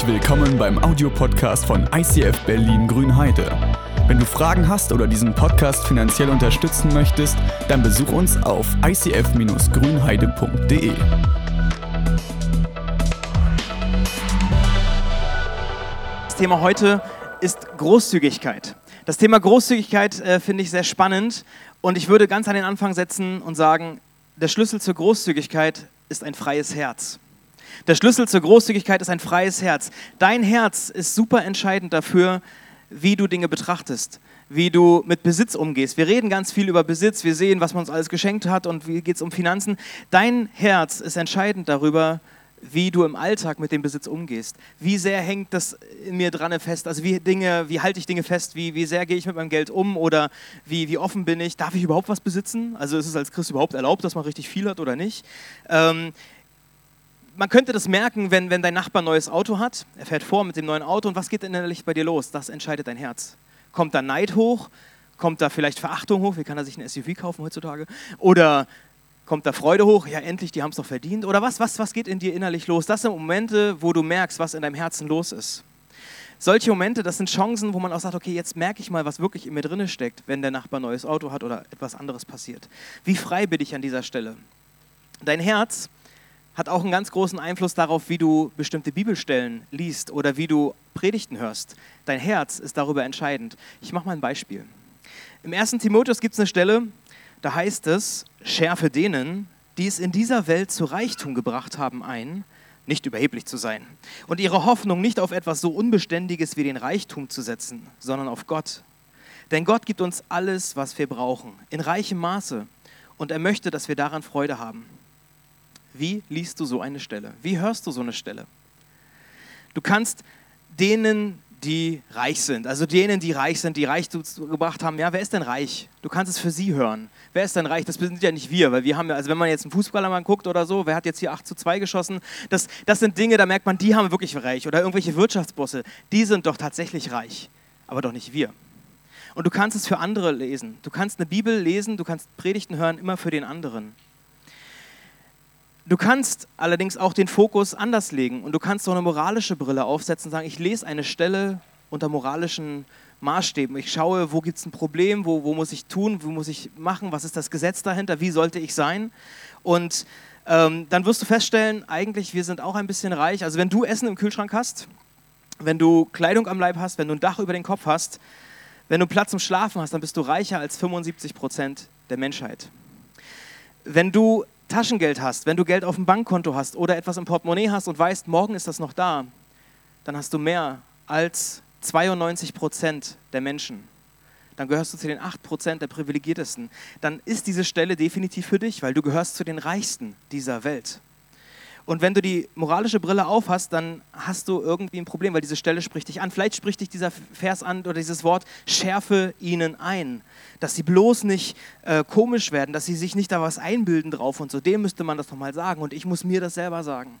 Herzlich willkommen beim Audiopodcast von ICF Berlin Grünheide. Wenn du Fragen hast oder diesen Podcast finanziell unterstützen möchtest, dann besuch uns auf icf-grünheide.de. Das Thema heute ist Großzügigkeit. Das Thema Großzügigkeit äh, finde ich sehr spannend und ich würde ganz an den Anfang setzen und sagen, der Schlüssel zur Großzügigkeit ist ein freies Herz. Der Schlüssel zur Großzügigkeit ist ein freies Herz. Dein Herz ist super entscheidend dafür, wie du Dinge betrachtest, wie du mit Besitz umgehst. Wir reden ganz viel über Besitz, wir sehen, was man uns alles geschenkt hat und wie geht es um Finanzen. Dein Herz ist entscheidend darüber, wie du im Alltag mit dem Besitz umgehst. Wie sehr hängt das in mir dran fest? Also wie Dinge, wie halte ich Dinge fest? Wie, wie sehr gehe ich mit meinem Geld um? Oder wie, wie offen bin ich? Darf ich überhaupt was besitzen? Also ist es als Christ überhaupt erlaubt, dass man richtig viel hat oder nicht? Ähm, man könnte das merken, wenn, wenn dein Nachbar ein neues Auto hat. Er fährt vor mit dem neuen Auto und was geht innerlich bei dir los? Das entscheidet dein Herz. Kommt da Neid hoch? Kommt da vielleicht Verachtung hoch? Wie kann er sich ein SUV kaufen heutzutage? Oder kommt da Freude hoch? Ja, endlich, die haben es doch verdient. Oder was, was, was geht in dir innerlich los? Das sind Momente, wo du merkst, was in deinem Herzen los ist. Solche Momente, das sind Chancen, wo man auch sagt, okay, jetzt merke ich mal, was wirklich in mir drin steckt, wenn der Nachbar ein neues Auto hat oder etwas anderes passiert. Wie frei bin ich an dieser Stelle? Dein Herz hat auch einen ganz großen Einfluss darauf, wie du bestimmte Bibelstellen liest oder wie du Predigten hörst. Dein Herz ist darüber entscheidend. Ich mache mal ein Beispiel. Im 1. Timotheus gibt es eine Stelle, da heißt es, schärfe denen, die es in dieser Welt zu Reichtum gebracht haben, ein, nicht überheblich zu sein und ihre Hoffnung nicht auf etwas so Unbeständiges wie den Reichtum zu setzen, sondern auf Gott. Denn Gott gibt uns alles, was wir brauchen, in reichem Maße und er möchte, dass wir daran Freude haben. Wie liest du so eine Stelle? Wie hörst du so eine Stelle? Du kannst denen, die reich sind, also denen, die reich sind, die Reichtum gebracht haben, ja, wer ist denn reich? Du kannst es für sie hören. Wer ist denn reich? Das sind ja nicht wir, weil wir haben ja, also wenn man jetzt einen Fußballer mal guckt oder so, wer hat jetzt hier 8 zu 2 geschossen? Das, das sind Dinge, da merkt man, die haben wirklich reich. Oder irgendwelche Wirtschaftsbosse, die sind doch tatsächlich reich, aber doch nicht wir. Und du kannst es für andere lesen. Du kannst eine Bibel lesen, du kannst Predigten hören, immer für den anderen. Du kannst allerdings auch den Fokus anders legen und du kannst so eine moralische Brille aufsetzen und sagen, ich lese eine Stelle unter moralischen Maßstäben. Ich schaue, wo gibt es ein Problem, wo, wo muss ich tun, wo muss ich machen, was ist das Gesetz dahinter, wie sollte ich sein. Und ähm, dann wirst du feststellen, eigentlich, wir sind auch ein bisschen reich. Also wenn du Essen im Kühlschrank hast, wenn du Kleidung am Leib hast, wenn du ein Dach über den Kopf hast, wenn du Platz zum Schlafen hast, dann bist du reicher als 75 Prozent der Menschheit. Wenn du Taschengeld hast, wenn du Geld auf dem Bankkonto hast oder etwas im Portemonnaie hast und weißt, morgen ist das noch da, dann hast du mehr als 92 Prozent der Menschen. Dann gehörst du zu den 8 Prozent der Privilegiertesten. Dann ist diese Stelle definitiv für dich, weil du gehörst zu den Reichsten dieser Welt. Und wenn du die moralische Brille aufhast, dann hast du irgendwie ein Problem, weil diese Stelle spricht dich an. Vielleicht spricht dich dieser Vers an oder dieses Wort, schärfe ihnen ein. Dass sie bloß nicht äh, komisch werden, dass sie sich nicht da was einbilden drauf und so. Dem müsste man das nochmal sagen und ich muss mir das selber sagen.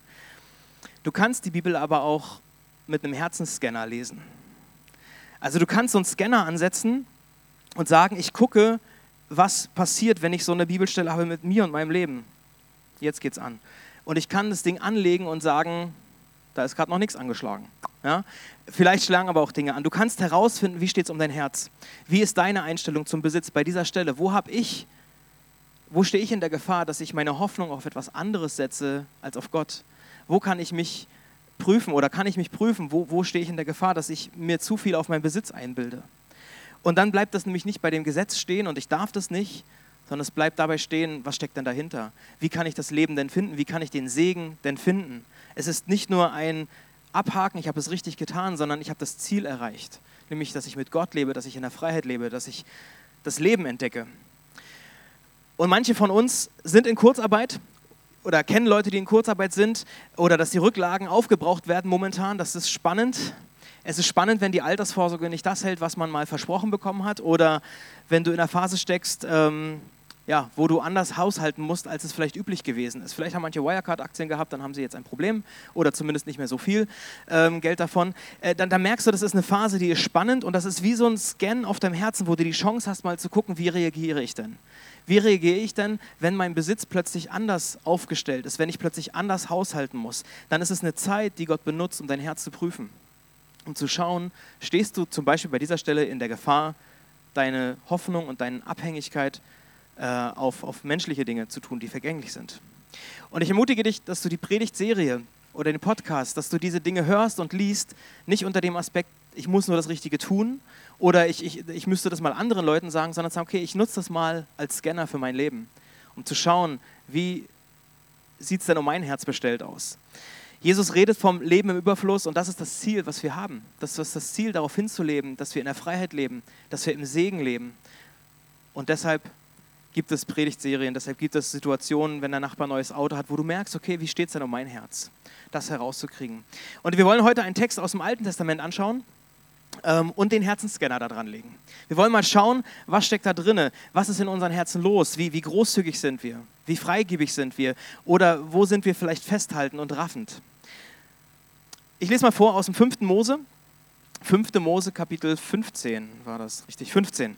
Du kannst die Bibel aber auch mit einem Herzensscanner lesen. Also du kannst so einen Scanner ansetzen und sagen, ich gucke, was passiert, wenn ich so eine Bibelstelle habe mit mir und meinem Leben. Jetzt geht's an und ich kann das Ding anlegen und sagen, da ist gerade noch nichts angeschlagen. Ja? Vielleicht schlagen aber auch Dinge an. Du kannst herausfinden, wie steht es um dein Herz? Wie ist deine Einstellung zum Besitz bei dieser Stelle? Wo habe ich, wo stehe ich in der Gefahr, dass ich meine Hoffnung auf etwas anderes setze als auf Gott? Wo kann ich mich prüfen oder kann ich mich prüfen, wo, wo stehe ich in der Gefahr, dass ich mir zu viel auf meinen Besitz einbilde? Und dann bleibt das nämlich nicht bei dem Gesetz stehen und ich darf das nicht, sondern es bleibt dabei stehen, was steckt denn dahinter? Wie kann ich das Leben denn finden? Wie kann ich den Segen denn finden? Es ist nicht nur ein Abhaken, ich habe es richtig getan, sondern ich habe das Ziel erreicht, nämlich dass ich mit Gott lebe, dass ich in der Freiheit lebe, dass ich das Leben entdecke. Und manche von uns sind in Kurzarbeit oder kennen Leute, die in Kurzarbeit sind oder dass die Rücklagen aufgebraucht werden momentan. Das ist spannend. Es ist spannend, wenn die Altersvorsorge nicht das hält, was man mal versprochen bekommen hat oder wenn du in der Phase steckst, ähm, ja, wo du anders haushalten musst, als es vielleicht üblich gewesen ist. Vielleicht haben manche Wirecard-Aktien gehabt, dann haben sie jetzt ein Problem oder zumindest nicht mehr so viel ähm, Geld davon. Äh, dann, dann, merkst du, das ist eine Phase, die ist spannend und das ist wie so ein Scan auf deinem Herzen, wo du die Chance hast, mal zu gucken, wie reagiere ich denn? Wie reagiere ich denn, wenn mein Besitz plötzlich anders aufgestellt ist, wenn ich plötzlich anders haushalten muss? Dann ist es eine Zeit, die Gott benutzt, um dein Herz zu prüfen. Um zu schauen, stehst du zum Beispiel bei dieser Stelle in der Gefahr, deine Hoffnung und deine Abhängigkeit äh, auf, auf menschliche Dinge zu tun, die vergänglich sind. Und ich ermutige dich, dass du die Predigtserie oder den Podcast, dass du diese Dinge hörst und liest, nicht unter dem Aspekt, ich muss nur das Richtige tun oder ich, ich, ich müsste das mal anderen Leuten sagen, sondern sagen, okay, ich nutze das mal als Scanner für mein Leben, um zu schauen, wie sieht es denn um mein Herz bestellt aus. Jesus redet vom Leben im Überfluss und das ist das Ziel, was wir haben. Das ist das Ziel, darauf hinzuleben, dass wir in der Freiheit leben, dass wir im Segen leben. Und deshalb gibt es Predigtserien, deshalb gibt es Situationen, wenn der Nachbar ein neues Auto hat, wo du merkst, okay, wie steht es denn um mein Herz? Das herauszukriegen. Und wir wollen heute einen Text aus dem Alten Testament anschauen ähm, und den Herzensscanner da dran legen. Wir wollen mal schauen, was steckt da drinne, was ist in unseren Herzen los, wie, wie großzügig sind wir, wie freigebig sind wir oder wo sind wir vielleicht festhalten und raffend. Ich lese mal vor aus dem 5. Mose, 5. Mose Kapitel 15 war das, richtig, 15.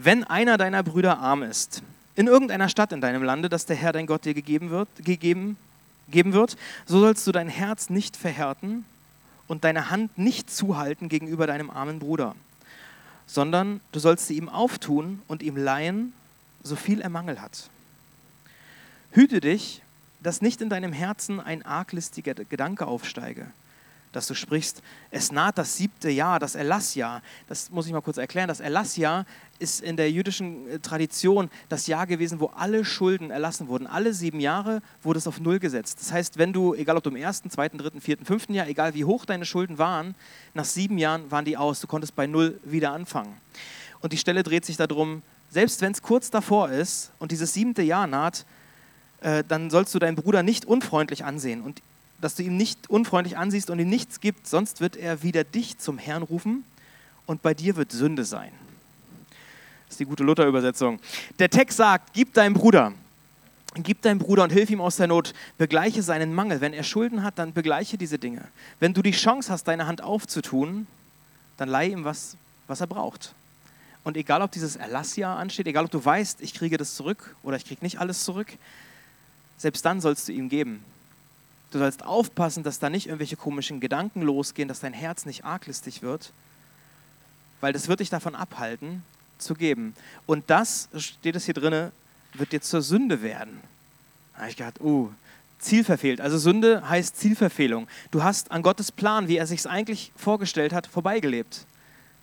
Wenn einer deiner Brüder arm ist, in irgendeiner Stadt in deinem Lande, das der Herr dein Gott dir gegeben wird, gegeben, geben wird, so sollst du dein Herz nicht verhärten und deine Hand nicht zuhalten gegenüber deinem armen Bruder, sondern du sollst sie ihm auftun und ihm leihen, so viel er Mangel hat. Hüte dich, dass nicht in deinem Herzen ein arglistiger Gedanke aufsteige, dass du sprichst, es naht das siebte Jahr, das Erlassjahr. Das muss ich mal kurz erklären. Das Erlassjahr ist in der jüdischen äh, Tradition das Jahr gewesen, wo alle Schulden erlassen wurden. Alle sieben Jahre wurde es auf Null gesetzt. Das heißt, wenn du, egal ob du im ersten, zweiten, dritten, vierten, fünften Jahr, egal wie hoch deine Schulden waren, nach sieben Jahren waren die aus. Du konntest bei Null wieder anfangen. Und die Stelle dreht sich darum, selbst wenn es kurz davor ist und dieses siebte Jahr naht, äh, dann sollst du deinen Bruder nicht unfreundlich ansehen und dass du ihn nicht unfreundlich ansiehst und ihm nichts gibt, sonst wird er wieder dich zum Herrn rufen und bei dir wird Sünde sein. Das ist die gute Luther-Übersetzung. Der Text sagt, gib deinem Bruder, gib deinem Bruder und hilf ihm aus der Not, begleiche seinen Mangel. Wenn er Schulden hat, dann begleiche diese Dinge. Wenn du die Chance hast, deine Hand aufzutun, dann leih ihm was, was er braucht. Und egal, ob dieses Erlassjahr ansteht, egal, ob du weißt, ich kriege das zurück oder ich kriege nicht alles zurück, selbst dann sollst du ihm geben. Du sollst aufpassen, dass da nicht irgendwelche komischen Gedanken losgehen, dass dein Herz nicht arglistig wird, weil das wird dich davon abhalten, zu geben. Und das, steht es hier drin, wird dir zur Sünde werden. Da habe ich gedacht, uh, Ziel verfehlt. Also Sünde heißt Zielverfehlung. Du hast an Gottes Plan, wie er sich eigentlich vorgestellt hat, vorbeigelebt.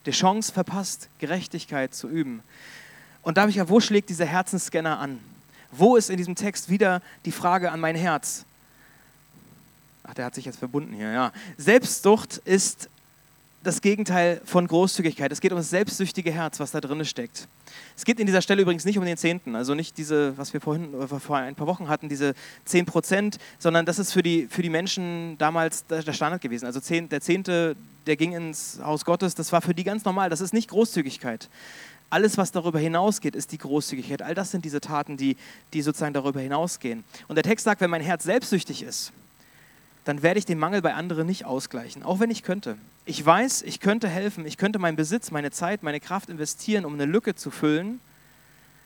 Die Chance verpasst, Gerechtigkeit zu üben. Und da habe ich ja, wo schlägt dieser Herzensscanner an? Wo ist in diesem Text wieder die Frage an mein Herz? Ach, der hat sich jetzt verbunden hier, ja. Selbstsucht ist das Gegenteil von Großzügigkeit. Es geht um das selbstsüchtige Herz, was da drin steckt. Es geht in dieser Stelle übrigens nicht um den Zehnten, also nicht diese, was wir vorhin, äh, vor ein paar Wochen hatten, diese 10 Prozent, sondern das ist für die, für die Menschen damals der Standard gewesen. Also zehn, der Zehnte, der ging ins Haus Gottes, das war für die ganz normal. Das ist nicht Großzügigkeit. Alles, was darüber hinausgeht, ist die Großzügigkeit. All das sind diese Taten, die, die sozusagen darüber hinausgehen. Und der Text sagt, wenn mein Herz selbstsüchtig ist, dann werde ich den Mangel bei anderen nicht ausgleichen, auch wenn ich könnte. Ich weiß, ich könnte helfen, ich könnte meinen Besitz, meine Zeit, meine Kraft investieren, um eine Lücke zu füllen.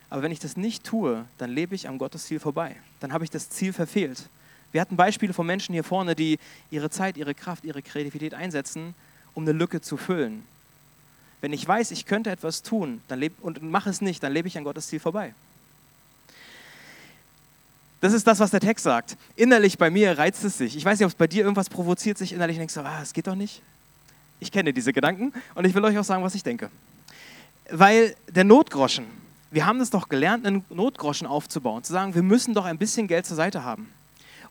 Aber wenn ich das nicht tue, dann lebe ich am Gottesziel vorbei. Dann habe ich das Ziel verfehlt. Wir hatten Beispiele von Menschen hier vorne, die ihre Zeit, ihre Kraft, ihre Kreativität einsetzen, um eine Lücke zu füllen. Wenn ich weiß, ich könnte etwas tun dann lebe, und mache es nicht, dann lebe ich an Gottes Ziel vorbei. Das ist das, was der Text sagt. Innerlich bei mir reizt es sich. Ich weiß nicht, ob es bei dir irgendwas provoziert sich innerlich und denkst so, ah, es geht doch nicht. Ich kenne diese Gedanken und ich will euch auch sagen, was ich denke. Weil der Notgroschen, wir haben es doch gelernt, einen Notgroschen aufzubauen, zu sagen, wir müssen doch ein bisschen Geld zur Seite haben.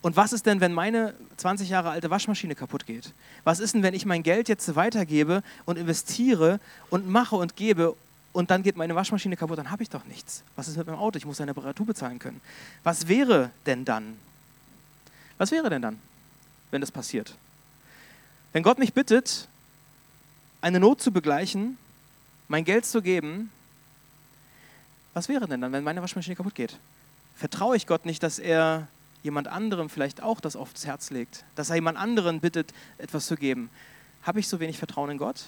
Und was ist denn, wenn meine 20 Jahre alte Waschmaschine kaputt geht? Was ist denn, wenn ich mein Geld jetzt weitergebe und investiere und mache und gebe und dann geht meine Waschmaschine kaputt, dann habe ich doch nichts. Was ist mit meinem Auto? Ich muss eine Reparatur bezahlen können. Was wäre denn dann? Was wäre denn dann, wenn das passiert? Wenn Gott mich bittet, eine Not zu begleichen, mein Geld zu geben, was wäre denn dann, wenn meine Waschmaschine kaputt geht? Vertraue ich Gott nicht, dass er jemand anderem vielleicht auch das aufs Herz legt, dass er jemand anderen bittet, etwas zu geben? Habe ich so wenig Vertrauen in Gott?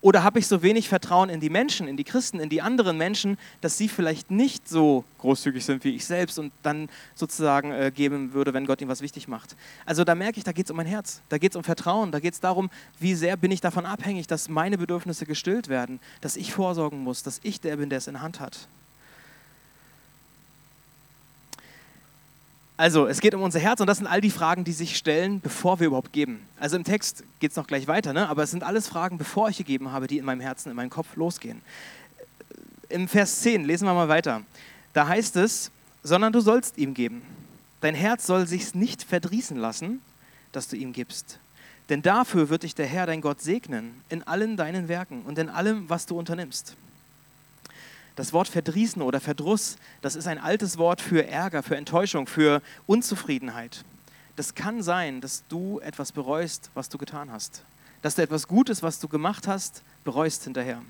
Oder habe ich so wenig Vertrauen in die Menschen, in die Christen, in die anderen Menschen, dass sie vielleicht nicht so großzügig sind wie ich selbst und dann sozusagen äh, geben würde, wenn Gott ihnen was wichtig macht? Also da merke ich, da geht es um mein Herz, da geht es um Vertrauen, da geht es darum, wie sehr bin ich davon abhängig, dass meine Bedürfnisse gestillt werden, dass ich vorsorgen muss, dass ich der bin, der es in der Hand hat. Also, es geht um unser Herz und das sind all die Fragen, die sich stellen, bevor wir überhaupt geben. Also im Text geht es noch gleich weiter, ne? aber es sind alles Fragen, bevor ich gegeben habe, die in meinem Herzen, in meinem Kopf losgehen. Im Vers 10 lesen wir mal weiter. Da heißt es, sondern du sollst ihm geben. Dein Herz soll sich's nicht verdrießen lassen, dass du ihm gibst. Denn dafür wird dich der Herr, dein Gott, segnen in allen deinen Werken und in allem, was du unternimmst. Das Wort verdrießen oder Verdruss, das ist ein altes Wort für Ärger, für Enttäuschung, für Unzufriedenheit. Das kann sein, dass du etwas bereust, was du getan hast. Dass du etwas Gutes, was du gemacht hast, bereust hinterher.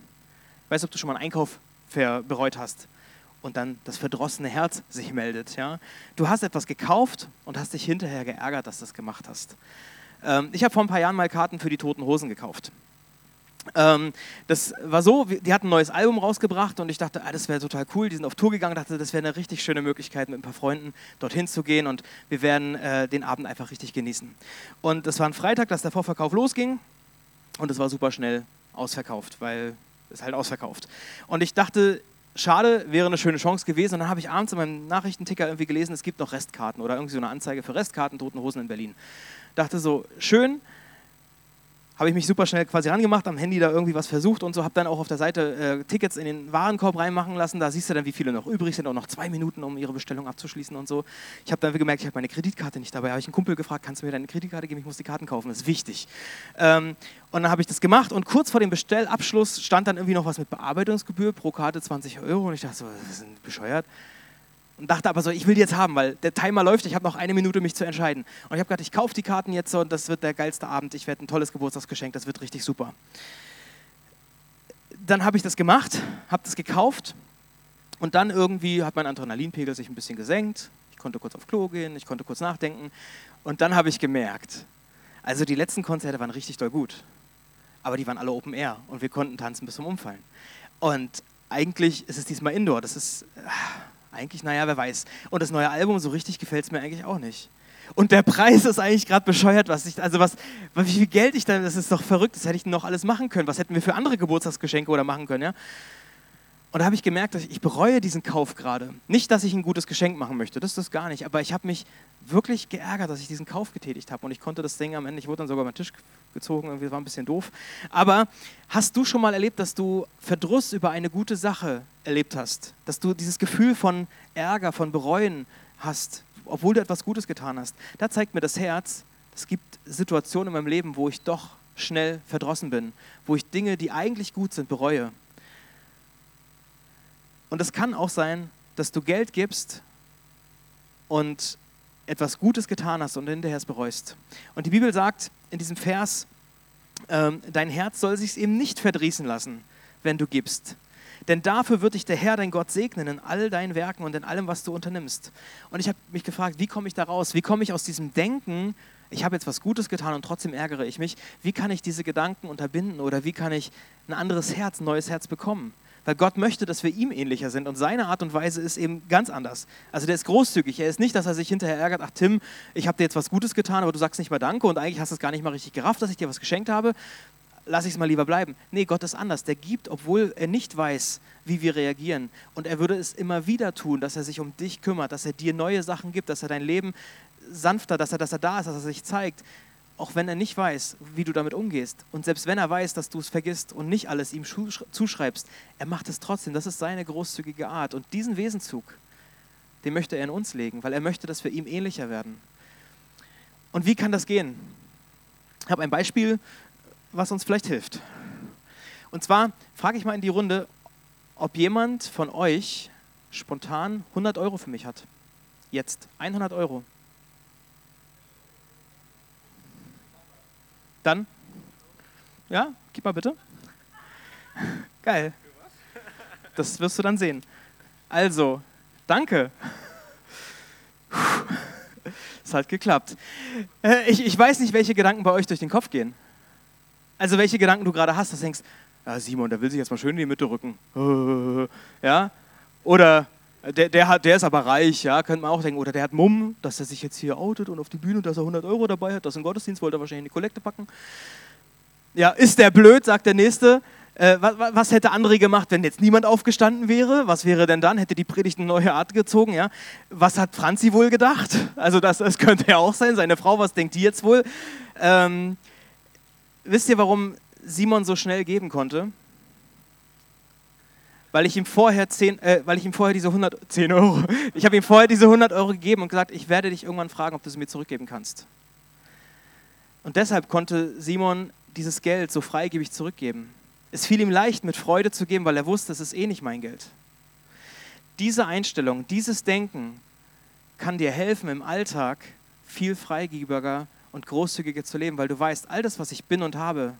Ich weiß, ob du schon mal einen Einkauf bereut hast und dann das verdrossene Herz sich meldet. Ja? Du hast etwas gekauft und hast dich hinterher geärgert, dass du das gemacht hast. Ähm, ich habe vor ein paar Jahren mal Karten für die Toten Hosen gekauft. Ähm, das war so, die hatten ein neues Album rausgebracht und ich dachte, ah, das wäre total cool. Die sind auf Tour gegangen, dachte, das wäre eine richtig schöne Möglichkeit, mit ein paar Freunden dorthin zu gehen und wir werden äh, den Abend einfach richtig genießen. Und das war ein Freitag, dass der Vorverkauf losging und es war super schnell ausverkauft, weil es halt ausverkauft. Und ich dachte, schade, wäre eine schöne Chance gewesen. Und dann habe ich abends in meinem Nachrichtenticker irgendwie gelesen, es gibt noch Restkarten oder irgendwie so eine Anzeige für Restkarten, Toten Hosen in Berlin. Dachte so, schön, habe ich mich super schnell quasi rangemacht, am Handy da irgendwie was versucht und so, habe dann auch auf der Seite äh, Tickets in den Warenkorb reinmachen lassen. Da siehst du dann, wie viele noch übrig sind, auch noch zwei Minuten, um ihre Bestellung abzuschließen und so. Ich habe dann gemerkt, ich habe meine Kreditkarte nicht dabei. Habe ich einen Kumpel gefragt, kannst du mir deine Kreditkarte geben? Ich muss die Karten kaufen, das ist wichtig. Ähm, und dann habe ich das gemacht und kurz vor dem Bestellabschluss stand dann irgendwie noch was mit Bearbeitungsgebühr pro Karte 20 Euro und ich dachte so, das ist bescheuert und dachte aber so, ich will die jetzt haben, weil der Timer läuft, ich habe noch eine Minute, mich zu entscheiden. Und ich habe gedacht, ich kaufe die Karten jetzt und das wird der geilste Abend, ich werde ein tolles Geburtstagsgeschenk, das wird richtig super. Dann habe ich das gemacht, habe das gekauft und dann irgendwie hat mein Adrenalinpegel sich ein bisschen gesenkt. Ich konnte kurz auf Klo gehen, ich konnte kurz nachdenken und dann habe ich gemerkt, also die letzten Konzerte waren richtig doll gut, aber die waren alle Open Air und wir konnten tanzen bis zum Umfallen. Und eigentlich ist es diesmal Indoor, das ist eigentlich, naja, wer weiß. Und das neue Album, so richtig gefällt es mir eigentlich auch nicht. Und der Preis ist eigentlich gerade bescheuert, was ich, also was, wie viel Geld ich da, das ist doch verrückt, das hätte ich noch alles machen können. Was hätten wir für andere Geburtstagsgeschenke oder machen können, ja? Und da habe ich gemerkt, dass ich, ich bereue diesen Kauf gerade. Nicht, dass ich ein gutes Geschenk machen möchte, das ist das gar nicht. Aber ich habe mich wirklich geärgert, dass ich diesen Kauf getätigt habe. Und ich konnte das Ding am Ende, ich wurde dann sogar über Tisch gezogen, irgendwie war ein bisschen doof. Aber hast du schon mal erlebt, dass du Verdruss über eine gute Sache erlebt hast? Dass du dieses Gefühl von Ärger, von Bereuen hast, obwohl du etwas Gutes getan hast? Da zeigt mir das Herz, es gibt Situationen in meinem Leben, wo ich doch schnell verdrossen bin, wo ich Dinge, die eigentlich gut sind, bereue. Und es kann auch sein, dass du Geld gibst und etwas Gutes getan hast und hinterher es bereust. Und die Bibel sagt in diesem Vers, ähm, dein Herz soll sich eben nicht verdrießen lassen, wenn du gibst. Denn dafür wird dich der Herr, dein Gott, segnen in all deinen Werken und in allem, was du unternimmst. Und ich habe mich gefragt, wie komme ich da raus? Wie komme ich aus diesem Denken, ich habe jetzt was Gutes getan und trotzdem ärgere ich mich? Wie kann ich diese Gedanken unterbinden oder wie kann ich ein anderes Herz, ein neues Herz bekommen? Weil Gott möchte, dass wir ihm ähnlicher sind und seine Art und Weise ist eben ganz anders. Also der ist großzügig. Er ist nicht, dass er sich hinterher ärgert, ach Tim, ich habe dir jetzt was Gutes getan, aber du sagst nicht mal Danke und eigentlich hast du es gar nicht mal richtig gerafft, dass ich dir was geschenkt habe. Lass ich es mal lieber bleiben. Nee, Gott ist anders. Der gibt, obwohl er nicht weiß, wie wir reagieren. Und er würde es immer wieder tun, dass er sich um dich kümmert, dass er dir neue Sachen gibt, dass er dein Leben sanfter, dass er, dass er da ist, dass er sich zeigt auch wenn er nicht weiß, wie du damit umgehst. Und selbst wenn er weiß, dass du es vergisst und nicht alles ihm zuschreibst, er macht es trotzdem. Das ist seine großzügige Art. Und diesen Wesenzug, den möchte er in uns legen, weil er möchte, dass wir ihm ähnlicher werden. Und wie kann das gehen? Ich habe ein Beispiel, was uns vielleicht hilft. Und zwar frage ich mal in die Runde, ob jemand von euch spontan 100 Euro für mich hat. Jetzt 100 Euro. Dann? Ja, gib mal bitte. Geil. Das wirst du dann sehen. Also, danke. Es hat geklappt. Äh, ich, ich weiß nicht, welche Gedanken bei euch durch den Kopf gehen. Also welche Gedanken du gerade hast, dass du denkst, ja, Simon, der will sich jetzt mal schön in die Mitte rücken. Ja? Oder der, der, hat, der ist aber reich, ja, könnte man auch denken. Oder der hat Mumm, dass er sich jetzt hier outet und auf die Bühne, dass er 100 Euro dabei hat, das im Gottesdienst wollte er wahrscheinlich in die Kollekte packen. Ja, ist der blöd, sagt der Nächste. Äh, was, was, hätte André gemacht, wenn jetzt niemand aufgestanden wäre? Was wäre denn dann? Hätte die Predigt eine neue Art gezogen? Ja? Was hat Franzi wohl gedacht? Also das, das könnte ja auch sein. Seine Frau, was denkt die jetzt wohl? Ähm, wisst ihr, warum Simon so schnell geben konnte? Weil ich ihm vorher, 10, äh, weil ich ihm vorher diese 100, 10 Euro, ich habe ihm vorher diese 100 Euro gegeben und gesagt, ich werde dich irgendwann fragen, ob du sie mir zurückgeben kannst. Und deshalb konnte Simon dieses Geld so freigebig zurückgeben. Es fiel ihm leicht, mit Freude zu geben, weil er wusste, es ist eh nicht mein Geld. Diese Einstellung, dieses Denken kann dir helfen, im Alltag viel freigebiger und großzügiger zu leben, weil du weißt, all das, was ich bin und habe,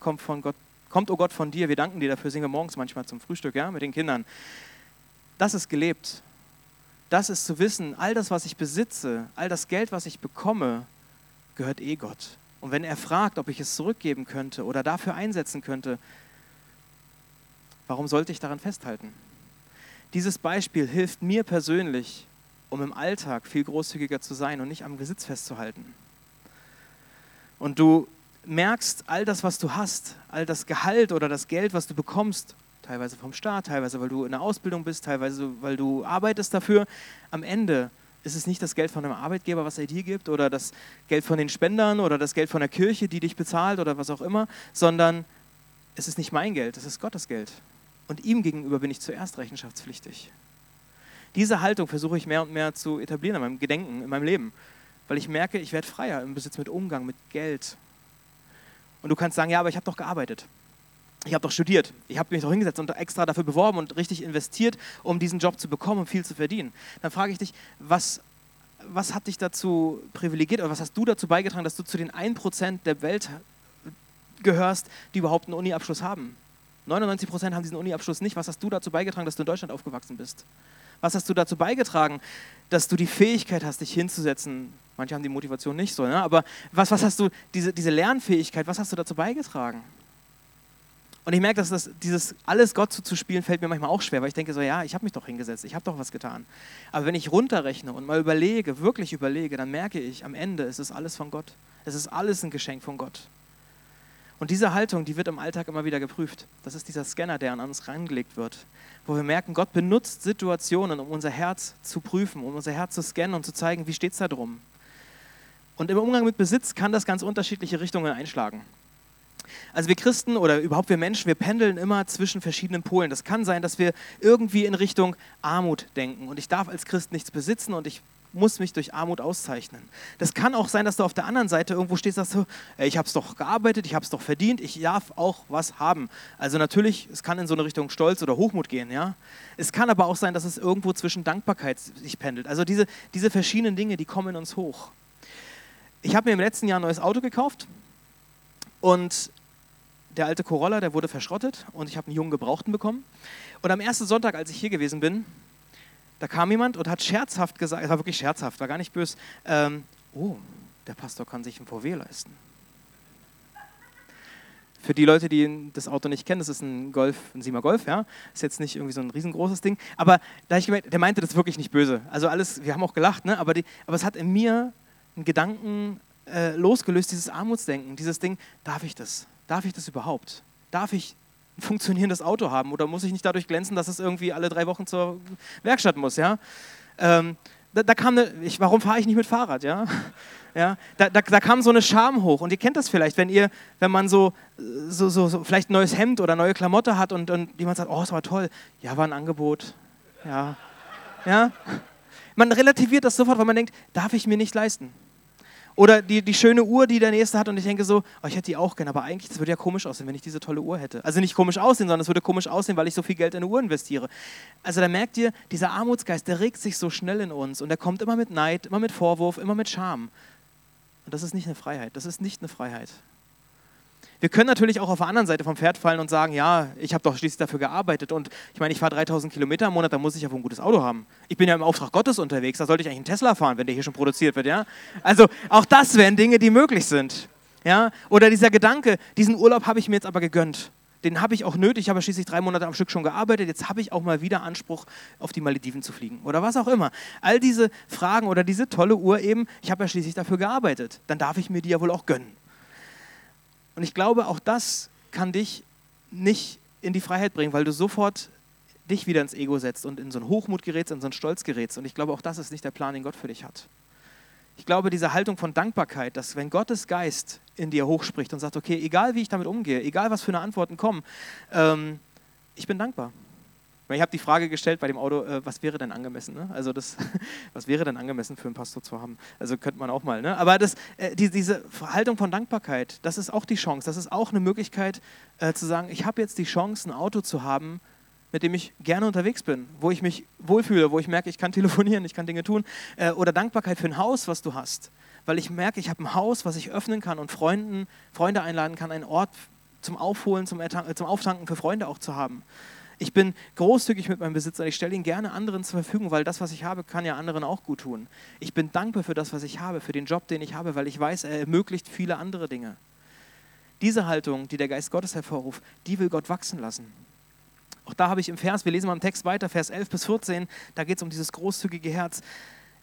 kommt von Gott, kommt, oh Gott, von dir. Wir danken dir dafür, singen wir morgens manchmal zum Frühstück, ja, mit den Kindern. Das ist gelebt. Das ist zu wissen, all das, was ich besitze, all das Geld, was ich bekomme, gehört eh Gott. Und wenn er fragt, ob ich es zurückgeben könnte oder dafür einsetzen könnte, warum sollte ich daran festhalten? Dieses Beispiel hilft mir persönlich, um im Alltag viel großzügiger zu sein und nicht am Besitz festzuhalten. Und du merkst, all das, was du hast, all das Gehalt oder das Geld, was du bekommst, teilweise vom Staat, teilweise weil du in der Ausbildung bist, teilweise weil du arbeitest dafür, am Ende ist es nicht das Geld von einem Arbeitgeber, was er dir gibt, oder das Geld von den Spendern oder das Geld von der Kirche, die dich bezahlt oder was auch immer, sondern es ist nicht mein Geld, es ist Gottes Geld. Und ihm gegenüber bin ich zuerst rechenschaftspflichtig. Diese Haltung versuche ich mehr und mehr zu etablieren in meinem Gedenken, in meinem Leben, weil ich merke, ich werde freier im Besitz mit Umgang, mit Geld. Und du kannst sagen, ja, aber ich habe doch gearbeitet ich habe doch studiert, ich habe mich doch hingesetzt und extra dafür beworben und richtig investiert, um diesen Job zu bekommen und viel zu verdienen. Dann frage ich dich, was, was hat dich dazu privilegiert oder was hast du dazu beigetragen, dass du zu den 1% der Welt gehörst, die überhaupt einen Uni-Abschluss haben? 99% haben diesen Uni-Abschluss nicht. Was hast du dazu beigetragen, dass du in Deutschland aufgewachsen bist? Was hast du dazu beigetragen, dass du die Fähigkeit hast, dich hinzusetzen? Manche haben die Motivation nicht so, ne? aber was, was hast du, diese, diese Lernfähigkeit, was hast du dazu beigetragen? Und ich merke, dass das, dieses alles Gott zuzuspielen fällt mir manchmal auch schwer, weil ich denke so, ja, ich habe mich doch hingesetzt, ich habe doch was getan. Aber wenn ich runterrechne und mal überlege, wirklich überlege, dann merke ich, am Ende ist es alles von Gott. Es ist alles ein Geschenk von Gott. Und diese Haltung, die wird im Alltag immer wieder geprüft. Das ist dieser Scanner, der an uns reingelegt wird, wo wir merken, Gott benutzt Situationen, um unser Herz zu prüfen, um unser Herz zu scannen und zu zeigen, wie steht es da drum. Und im Umgang mit Besitz kann das ganz unterschiedliche Richtungen einschlagen. Also wir Christen oder überhaupt wir Menschen, wir pendeln immer zwischen verschiedenen Polen. Das kann sein, dass wir irgendwie in Richtung Armut denken und ich darf als Christ nichts besitzen und ich muss mich durch Armut auszeichnen. Das kann auch sein, dass du auf der anderen Seite irgendwo stehst, sagst du, ich habe es doch gearbeitet, ich habe es doch verdient, ich darf auch was haben. Also natürlich, es kann in so eine Richtung Stolz oder Hochmut gehen, ja. Es kann aber auch sein, dass es irgendwo zwischen Dankbarkeit sich pendelt. Also diese, diese verschiedenen Dinge, die kommen in uns hoch. Ich habe mir im letzten Jahr ein neues Auto gekauft und der alte Corolla, der wurde verschrottet und ich habe einen jungen Gebrauchten bekommen. Und am ersten Sonntag, als ich hier gewesen bin, da kam jemand und hat scherzhaft gesagt, es war wirklich scherzhaft, war gar nicht böse, ähm, oh, der Pastor kann sich ein VW leisten. Für die Leute, die das Auto nicht kennen, das ist ein Golf, ein Siemer Golf, ja. Ist jetzt nicht irgendwie so ein riesengroßes Ding. Aber da ich gemerkt, der meinte das wirklich nicht böse. Also alles, wir haben auch gelacht, ne? aber, die, aber es hat in mir einen Gedanken äh, losgelöst, dieses Armutsdenken, dieses Ding, darf ich das? Darf ich das überhaupt? Darf ich ein funktionierendes Auto haben oder muss ich nicht dadurch glänzen, dass es irgendwie alle drei Wochen zur Werkstatt muss? Ja? Ähm, da, da, kam eine, ich, warum fahre ich nicht mit Fahrrad? Ja? Ja, da, da, da, kam so eine Scham hoch und ihr kennt das vielleicht, wenn ihr, wenn man so, so, so, so vielleicht ein neues Hemd oder neue Klamotte hat und, und jemand sagt, oh, das war toll, ja, war ein Angebot, ja, ja. Man relativiert das sofort, weil man denkt, darf ich mir nicht leisten. Oder die, die schöne Uhr, die der Nächste hat und ich denke so, oh, ich hätte die auch gerne, aber eigentlich, das würde ja komisch aussehen, wenn ich diese tolle Uhr hätte. Also nicht komisch aussehen, sondern es würde komisch aussehen, weil ich so viel Geld in eine Uhr investiere. Also da merkt ihr, dieser Armutsgeist, der regt sich so schnell in uns und der kommt immer mit Neid, immer mit Vorwurf, immer mit Scham. Und das ist nicht eine Freiheit, das ist nicht eine Freiheit. Wir können natürlich auch auf der anderen Seite vom Pferd fallen und sagen, ja, ich habe doch schließlich dafür gearbeitet und ich meine, ich fahre 3000 Kilometer im Monat, da muss ich ja wohl ein gutes Auto haben. Ich bin ja im Auftrag Gottes unterwegs, da sollte ich eigentlich einen Tesla fahren, wenn der hier schon produziert wird, ja? Also auch das wären Dinge, die möglich sind. Ja? Oder dieser Gedanke, diesen Urlaub habe ich mir jetzt aber gegönnt. Den habe ich auch nötig. Ich habe schließlich drei Monate am Stück schon gearbeitet. Jetzt habe ich auch mal wieder Anspruch, auf die Malediven zu fliegen. Oder was auch immer. All diese Fragen oder diese tolle Uhr eben, ich habe ja schließlich dafür gearbeitet. Dann darf ich mir die ja wohl auch gönnen. Und ich glaube, auch das kann dich nicht in die Freiheit bringen, weil du sofort dich wieder ins Ego setzt und in so einen Hochmut gerätst, in so einen Stolz gerätst. Und ich glaube, auch das ist nicht der Plan, den Gott für dich hat. Ich glaube, diese Haltung von Dankbarkeit, dass wenn Gottes Geist in dir hochspricht und sagt, okay, egal wie ich damit umgehe, egal was für eine Antworten kommen, ähm, ich bin dankbar. Ich habe die Frage gestellt bei dem Auto, äh, was wäre denn angemessen? Ne? Also das, was wäre denn angemessen für einen Pastor zu haben? Also könnte man auch mal. Ne? Aber das, äh, die, diese Haltung von Dankbarkeit, das ist auch die Chance. Das ist auch eine Möglichkeit äh, zu sagen, ich habe jetzt die Chance, ein Auto zu haben, mit dem ich gerne unterwegs bin, wo ich mich wohlfühle, wo ich merke, ich kann telefonieren, ich kann Dinge tun. Äh, oder Dankbarkeit für ein Haus, was du hast. Weil ich merke, ich habe ein Haus, was ich öffnen kann und Freunden, Freunde einladen kann, einen Ort zum Aufholen, zum, zum Auftanken für Freunde auch zu haben. Ich bin großzügig mit meinem Besitz und ich stelle ihn gerne anderen zur Verfügung, weil das, was ich habe, kann ja anderen auch gut tun. Ich bin dankbar für das, was ich habe, für den Job, den ich habe, weil ich weiß, er ermöglicht viele andere Dinge. Diese Haltung, die der Geist Gottes hervorruft, die will Gott wachsen lassen. Auch da habe ich im Vers, wir lesen mal im Text weiter, Vers 11 bis 14, da geht es um dieses großzügige Herz.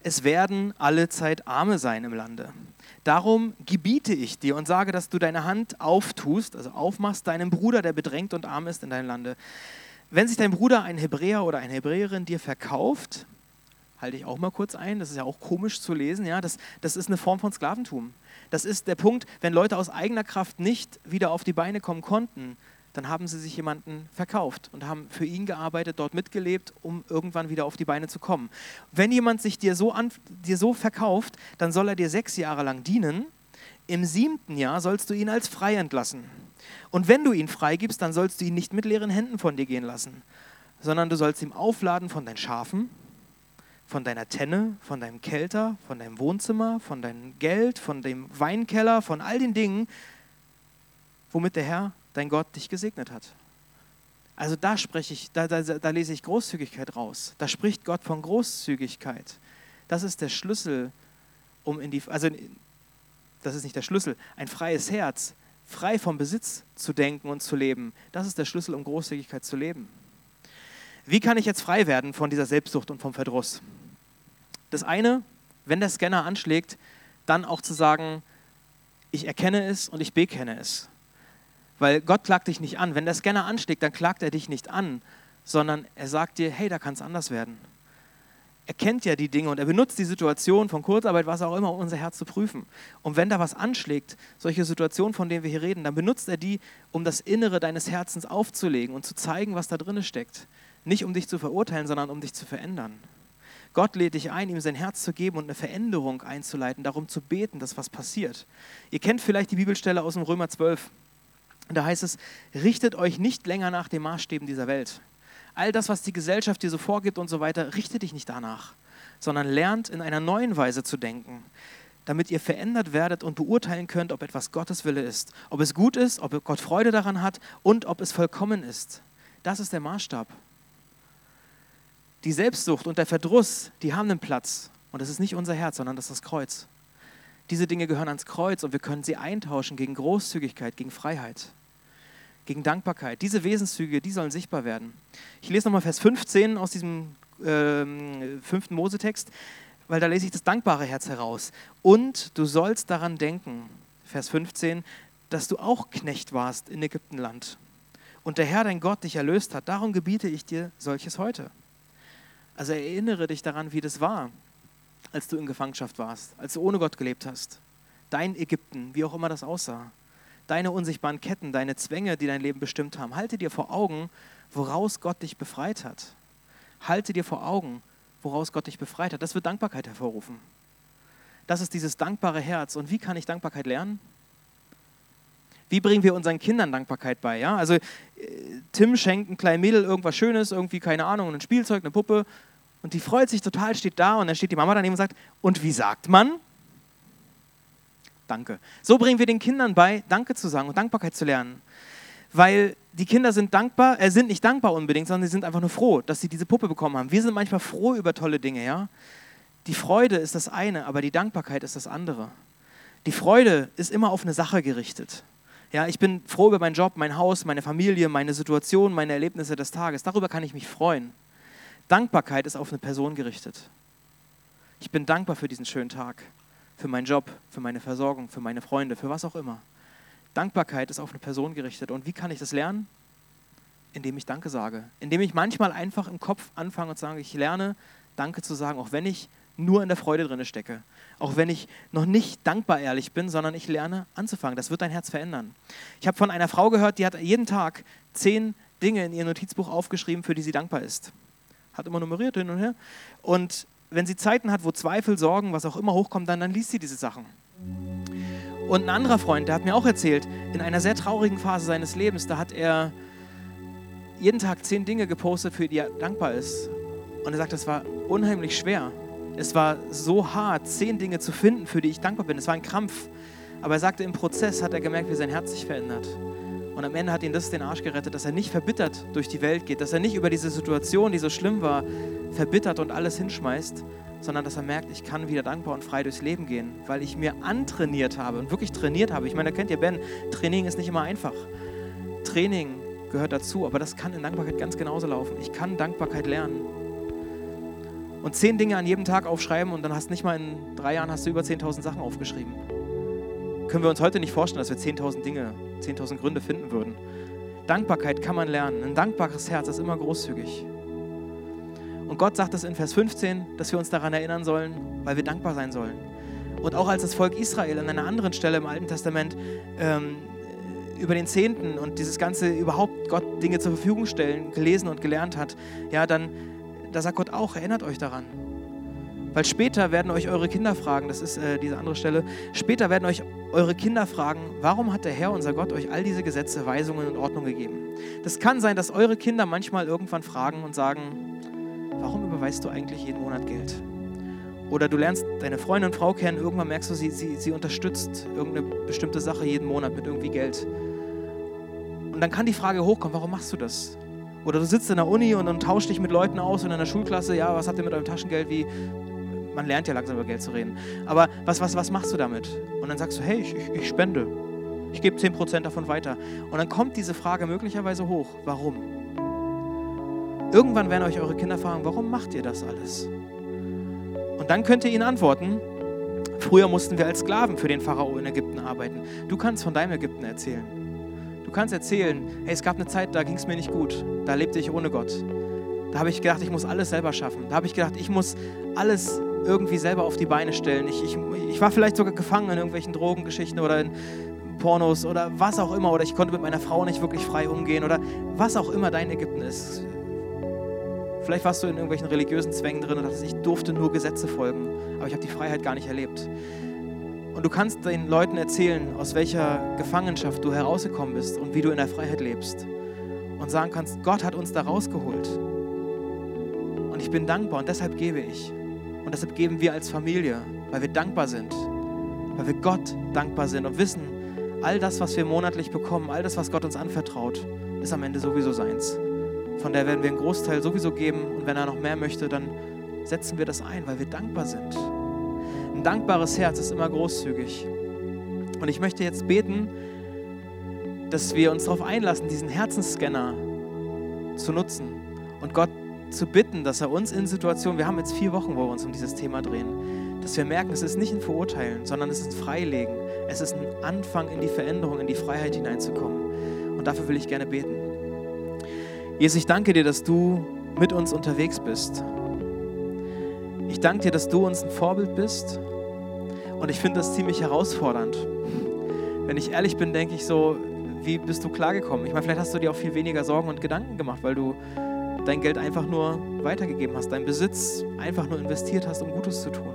Es werden alle Zeit Arme sein im Lande. Darum gebiete ich dir und sage, dass du deine Hand auftust, also aufmachst, deinem Bruder, der bedrängt und arm ist in deinem Lande. Wenn sich dein Bruder, ein Hebräer oder eine Hebräerin, dir verkauft, halte ich auch mal kurz ein, das ist ja auch komisch zu lesen, ja, das, das ist eine Form von Sklaventum. Das ist der Punkt, wenn Leute aus eigener Kraft nicht wieder auf die Beine kommen konnten, dann haben sie sich jemanden verkauft und haben für ihn gearbeitet, dort mitgelebt, um irgendwann wieder auf die Beine zu kommen. Wenn jemand sich dir so, an, dir so verkauft, dann soll er dir sechs Jahre lang dienen. Im siebten Jahr sollst du ihn als frei entlassen. Und wenn du ihn freigibst, dann sollst du ihn nicht mit leeren Händen von dir gehen lassen, sondern du sollst ihm aufladen von deinen Schafen, von deiner Tenne, von deinem Kelter, von deinem Wohnzimmer, von deinem Geld, von dem Weinkeller, von all den Dingen, womit der Herr dein Gott dich gesegnet hat. Also da spreche ich, da, da, da lese ich Großzügigkeit raus. Da spricht Gott von Großzügigkeit. Das ist der Schlüssel, um in die, also das ist nicht der Schlüssel, ein freies Herz, frei vom Besitz zu denken und zu leben. Das ist der Schlüssel, um Großzügigkeit zu leben. Wie kann ich jetzt frei werden von dieser Selbstsucht und vom Verdruss? Das eine, wenn der Scanner anschlägt, dann auch zu sagen, ich erkenne es und ich bekenne es. Weil Gott klagt dich nicht an. Wenn der Scanner anschlägt, dann klagt er dich nicht an, sondern er sagt dir, hey, da kann es anders werden. Er kennt ja die Dinge und er benutzt die Situation von Kurzarbeit, was auch immer, um unser Herz zu prüfen. Und wenn da was anschlägt, solche Situationen, von denen wir hier reden, dann benutzt er die, um das Innere deines Herzens aufzulegen und zu zeigen, was da drin steckt. Nicht um dich zu verurteilen, sondern um dich zu verändern. Gott lädt dich ein, ihm sein Herz zu geben und eine Veränderung einzuleiten, darum zu beten, dass was passiert. Ihr kennt vielleicht die Bibelstelle aus dem Römer 12. Da heißt es, richtet euch nicht länger nach den Maßstäben dieser Welt. All das, was die Gesellschaft dir so vorgibt und so weiter, richtet dich nicht danach, sondern lernt in einer neuen Weise zu denken, damit ihr verändert werdet und beurteilen könnt, ob etwas Gottes Wille ist, ob es gut ist, ob Gott Freude daran hat und ob es vollkommen ist. Das ist der Maßstab. Die Selbstsucht und der Verdruss, die haben einen Platz. Und das ist nicht unser Herz, sondern das ist das Kreuz. Diese Dinge gehören ans Kreuz und wir können sie eintauschen gegen Großzügigkeit, gegen Freiheit, gegen Dankbarkeit. Diese Wesenszüge, die sollen sichtbar werden. Ich lese nochmal Vers 15 aus diesem ähm, fünften Mosetext, weil da lese ich das dankbare Herz heraus. Und du sollst daran denken, Vers 15, dass du auch Knecht warst in Ägyptenland und der Herr dein Gott dich erlöst hat. Darum gebiete ich dir solches heute. Also erinnere dich daran, wie das war als du in Gefangenschaft warst, als du ohne Gott gelebt hast. Dein Ägypten, wie auch immer das aussah. Deine unsichtbaren Ketten, deine Zwänge, die dein Leben bestimmt haben. Halte dir vor Augen, woraus Gott dich befreit hat. Halte dir vor Augen, woraus Gott dich befreit hat. Das wird Dankbarkeit hervorrufen. Das ist dieses dankbare Herz. Und wie kann ich Dankbarkeit lernen? Wie bringen wir unseren Kindern Dankbarkeit bei? Ja? Also, äh, Tim schenkt einem kleinen Mädel irgendwas Schönes, irgendwie, keine Ahnung, ein Spielzeug, eine Puppe. Und die freut sich total, steht da und dann steht die Mama daneben und sagt, und wie sagt man? Danke. So bringen wir den Kindern bei, Danke zu sagen und Dankbarkeit zu lernen. Weil die Kinder sind dankbar, äh, sind nicht dankbar unbedingt, sondern sie sind einfach nur froh, dass sie diese Puppe bekommen haben. Wir sind manchmal froh über tolle Dinge, ja. Die Freude ist das eine, aber die Dankbarkeit ist das andere. Die Freude ist immer auf eine Sache gerichtet. Ja, ich bin froh über meinen Job, mein Haus, meine Familie, meine Situation, meine Erlebnisse des Tages. Darüber kann ich mich freuen. Dankbarkeit ist auf eine Person gerichtet. Ich bin dankbar für diesen schönen Tag, für meinen Job, für meine Versorgung, für meine Freunde, für was auch immer. Dankbarkeit ist auf eine Person gerichtet. Und wie kann ich das lernen? Indem ich Danke sage. Indem ich manchmal einfach im Kopf anfange und sage, ich lerne Danke zu sagen, auch wenn ich nur in der Freude drin stecke. Auch wenn ich noch nicht dankbar ehrlich bin, sondern ich lerne anzufangen. Das wird dein Herz verändern. Ich habe von einer Frau gehört, die hat jeden Tag zehn Dinge in ihr Notizbuch aufgeschrieben, für die sie dankbar ist. Hat immer nummeriert hin und her. Und wenn sie Zeiten hat, wo Zweifel, Sorgen, was auch immer hochkommt, dann, dann liest sie diese Sachen. Und ein anderer Freund, der hat mir auch erzählt, in einer sehr traurigen Phase seines Lebens, da hat er jeden Tag zehn Dinge gepostet, für die er dankbar ist. Und er sagt, das war unheimlich schwer. Es war so hart, zehn Dinge zu finden, für die ich dankbar bin. Es war ein Krampf. Aber er sagte, im Prozess hat er gemerkt, wie sein Herz sich verändert. Und am Ende hat ihn das den Arsch gerettet, dass er nicht verbittert durch die Welt geht, dass er nicht über diese Situation, die so schlimm war, verbittert und alles hinschmeißt, sondern dass er merkt, ich kann wieder dankbar und frei durchs Leben gehen, weil ich mir antrainiert habe und wirklich trainiert habe. Ich meine, da kennt ihr Ben, Training ist nicht immer einfach. Training gehört dazu, aber das kann in Dankbarkeit ganz genauso laufen. Ich kann Dankbarkeit lernen und zehn Dinge an jedem Tag aufschreiben und dann hast nicht mal in drei Jahren hast du über 10.000 Sachen aufgeschrieben. Können wir uns heute nicht vorstellen, dass wir 10.000 Dinge, 10.000 Gründe finden würden. Dankbarkeit kann man lernen. Ein dankbares Herz ist immer großzügig. Und Gott sagt es in Vers 15, dass wir uns daran erinnern sollen, weil wir dankbar sein sollen. Und auch als das Volk Israel an einer anderen Stelle im Alten Testament ähm, über den Zehnten und dieses ganze überhaupt Gott Dinge zur Verfügung stellen gelesen und gelernt hat, ja, dann da sagt Gott auch, erinnert euch daran. Weil später werden euch eure Kinder fragen, das ist äh, diese andere Stelle, später werden euch eure Kinder fragen, warum hat der Herr, unser Gott, euch all diese Gesetze, Weisungen und Ordnungen gegeben? Das kann sein, dass eure Kinder manchmal irgendwann fragen und sagen, warum überweist du eigentlich jeden Monat Geld? Oder du lernst deine Freundin und Frau kennen, irgendwann merkst du, sie, sie, sie unterstützt irgendeine bestimmte Sache jeden Monat mit irgendwie Geld. Und dann kann die Frage hochkommen, warum machst du das? Oder du sitzt in der Uni und, und tauschst dich mit Leuten aus und in der Schulklasse, ja, was habt ihr mit eurem Taschengeld? Wie, man lernt ja langsam über Geld zu reden. Aber was, was, was machst du damit? Und dann sagst du, hey, ich, ich, ich spende. Ich gebe 10% davon weiter. Und dann kommt diese Frage möglicherweise hoch. Warum? Irgendwann werden euch eure Kinder fragen, warum macht ihr das alles? Und dann könnt ihr ihnen antworten, früher mussten wir als Sklaven für den Pharao in Ägypten arbeiten. Du kannst von deinem Ägypten erzählen kannst erzählen, hey, es gab eine Zeit, da ging es mir nicht gut. Da lebte ich ohne Gott. Da habe ich gedacht, ich muss alles selber schaffen. Da habe ich gedacht, ich muss alles irgendwie selber auf die Beine stellen. Ich, ich, ich war vielleicht sogar gefangen in irgendwelchen Drogengeschichten oder in Pornos oder was auch immer. Oder ich konnte mit meiner Frau nicht wirklich frei umgehen oder was auch immer dein Ägypten ist. Vielleicht warst du in irgendwelchen religiösen Zwängen drin und dachtest, ich durfte nur Gesetze folgen, aber ich habe die Freiheit gar nicht erlebt. Und du kannst den Leuten erzählen, aus welcher Gefangenschaft du herausgekommen bist und wie du in der Freiheit lebst. Und sagen kannst, Gott hat uns da rausgeholt. Und ich bin dankbar und deshalb gebe ich. Und deshalb geben wir als Familie, weil wir dankbar sind. Weil wir Gott dankbar sind und wissen, all das, was wir monatlich bekommen, all das, was Gott uns anvertraut, ist am Ende sowieso seins. Von der werden wir einen Großteil sowieso geben und wenn er noch mehr möchte, dann setzen wir das ein, weil wir dankbar sind. Ein dankbares Herz ist immer großzügig. Und ich möchte jetzt beten, dass wir uns darauf einlassen, diesen Herzensscanner zu nutzen und Gott zu bitten, dass er uns in Situationen, wir haben jetzt vier Wochen, wo wir uns um dieses Thema drehen, dass wir merken, es ist nicht ein Verurteilen, sondern es ist ein Freilegen. Es ist ein Anfang in die Veränderung, in die Freiheit hineinzukommen. Und dafür will ich gerne beten. Jesus, ich danke dir, dass du mit uns unterwegs bist ich danke dir, dass du uns ein Vorbild bist und ich finde das ziemlich herausfordernd. Wenn ich ehrlich bin, denke ich so, wie bist du klargekommen? Ich meine, vielleicht hast du dir auch viel weniger Sorgen und Gedanken gemacht, weil du dein Geld einfach nur weitergegeben hast, deinen Besitz einfach nur investiert hast, um Gutes zu tun.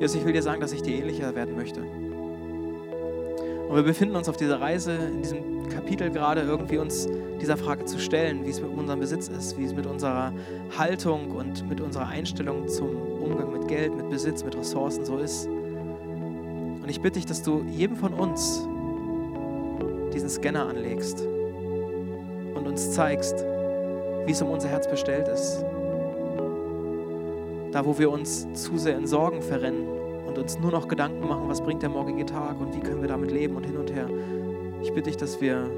Jesus, ich will dir sagen, dass ich dir ähnlicher werden möchte. Und wir befinden uns auf dieser Reise, in diesem Kapitel gerade irgendwie uns dieser Frage zu stellen, wie es mit unserem Besitz ist, wie es mit unserer Haltung und mit unserer Einstellung zum Umgang mit Geld, mit Besitz, mit Ressourcen so ist. Und ich bitte dich, dass du jedem von uns diesen Scanner anlegst und uns zeigst, wie es um unser Herz bestellt ist. Da, wo wir uns zu sehr in Sorgen verrennen und uns nur noch Gedanken machen, was bringt der morgige Tag und wie können wir damit leben und hin und her. Ich bitte dich, dass wir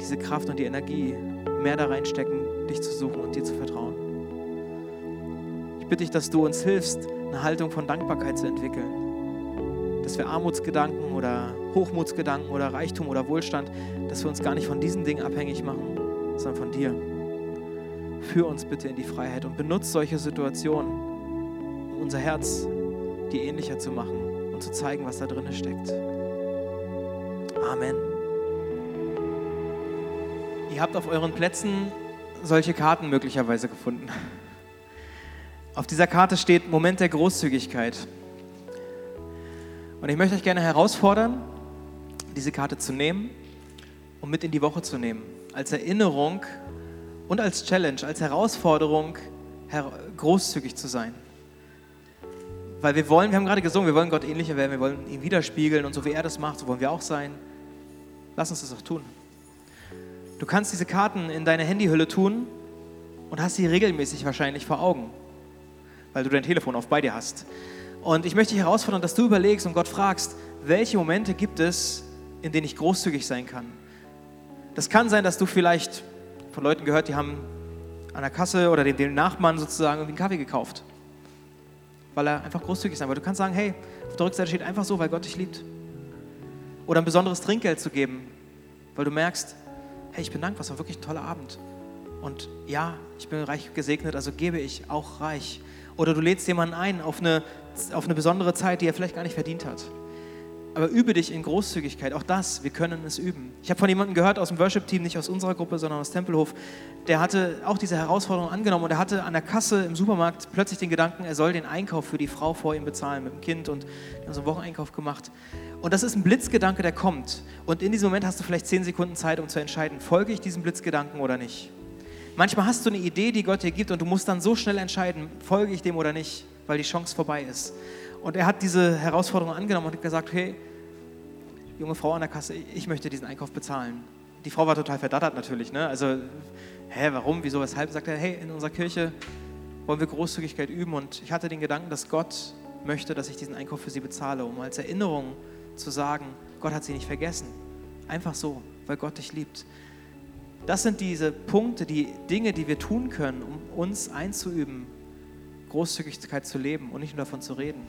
diese Kraft und die Energie mehr da reinstecken, dich zu suchen und dir zu vertrauen. Ich bitte dich, dass du uns hilfst, eine Haltung von Dankbarkeit zu entwickeln. Dass wir Armutsgedanken oder Hochmutsgedanken oder Reichtum oder Wohlstand, dass wir uns gar nicht von diesen Dingen abhängig machen, sondern von dir. Führ uns bitte in die Freiheit und benutze solche Situationen, um unser Herz dir ähnlicher zu machen und zu zeigen, was da drin steckt. Amen. Ihr habt auf euren Plätzen solche Karten möglicherweise gefunden. Auf dieser Karte steht Moment der Großzügigkeit. Und ich möchte euch gerne herausfordern, diese Karte zu nehmen und mit in die Woche zu nehmen. Als Erinnerung und als Challenge, als Herausforderung, großzügig zu sein. Weil wir wollen, wir haben gerade gesungen, wir wollen Gott ähnlicher werden, wir wollen ihn widerspiegeln und so wie er das macht, so wollen wir auch sein. Lass uns das auch tun. Du kannst diese Karten in deine Handyhülle tun und hast sie regelmäßig wahrscheinlich vor Augen, weil du dein Telefon oft bei dir hast. Und ich möchte dich herausfordern, dass du überlegst und Gott fragst, welche Momente gibt es, in denen ich großzügig sein kann. Das kann sein, dass du vielleicht von Leuten gehört, die haben an der Kasse oder dem, dem Nachbarn sozusagen irgendwie einen Kaffee gekauft, weil er einfach großzügig sein wollte. Du kannst sagen, hey, auf der Rückseite steht einfach so, weil Gott dich liebt. Oder ein besonderes Trinkgeld zu geben, weil du merkst, hey, ich bin dankbar, es war wirklich ein toller Abend. Und ja, ich bin reich gesegnet, also gebe ich auch reich. Oder du lädst jemanden ein auf eine, auf eine besondere Zeit, die er vielleicht gar nicht verdient hat. Aber übe dich in Großzügigkeit. Auch das, wir können es üben. Ich habe von jemandem gehört aus dem Worship-Team, nicht aus unserer Gruppe, sondern aus Tempelhof, der hatte auch diese Herausforderung angenommen und er hatte an der Kasse im Supermarkt plötzlich den Gedanken, er soll den Einkauf für die Frau vor ihm bezahlen mit dem Kind und haben so einen Wocheneinkauf gemacht. Und das ist ein Blitzgedanke, der kommt. Und in diesem Moment hast du vielleicht zehn Sekunden Zeit, um zu entscheiden, folge ich diesem Blitzgedanken oder nicht. Manchmal hast du eine Idee, die Gott dir gibt und du musst dann so schnell entscheiden, folge ich dem oder nicht, weil die Chance vorbei ist. Und er hat diese Herausforderung angenommen und hat gesagt, hey, junge Frau an der Kasse, ich möchte diesen Einkauf bezahlen. Die Frau war total verdattert natürlich. Ne? Also, hä, warum, wieso, weshalb? Sagt er, hey, in unserer Kirche wollen wir Großzügigkeit üben. Und ich hatte den Gedanken, dass Gott möchte, dass ich diesen Einkauf für sie bezahle, um als Erinnerung zu sagen, Gott hat sie nicht vergessen. Einfach so, weil Gott dich liebt. Das sind diese Punkte, die Dinge, die wir tun können, um uns einzuüben, Großzügigkeit zu leben und nicht nur davon zu reden.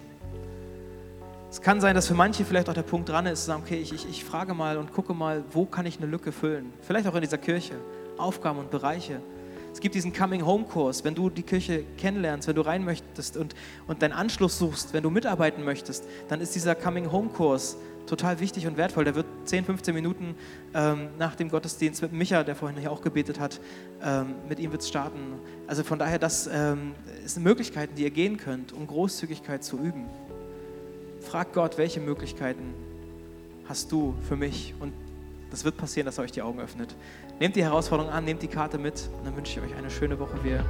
Es kann sein, dass für manche vielleicht auch der Punkt dran ist, zu sagen, okay, ich, ich, ich frage mal und gucke mal, wo kann ich eine Lücke füllen? Vielleicht auch in dieser Kirche, Aufgaben und Bereiche. Es gibt diesen Coming-Home-Kurs, wenn du die Kirche kennenlernst, wenn du rein möchtest und, und deinen Anschluss suchst, wenn du mitarbeiten möchtest, dann ist dieser Coming-Home-Kurs total wichtig und wertvoll. Der wird 10, 15 Minuten ähm, nach dem Gottesdienst mit Micha, der vorhin hier auch gebetet hat, ähm, mit ihm wird es starten. Also von daher, das ähm, sind Möglichkeiten, die ihr gehen könnt, um Großzügigkeit zu üben. Frag Gott, welche Möglichkeiten hast du für mich? Und das wird passieren, dass er euch die Augen öffnet. Nehmt die Herausforderung an, nehmt die Karte mit und dann wünsche ich euch eine schöne Woche. Wir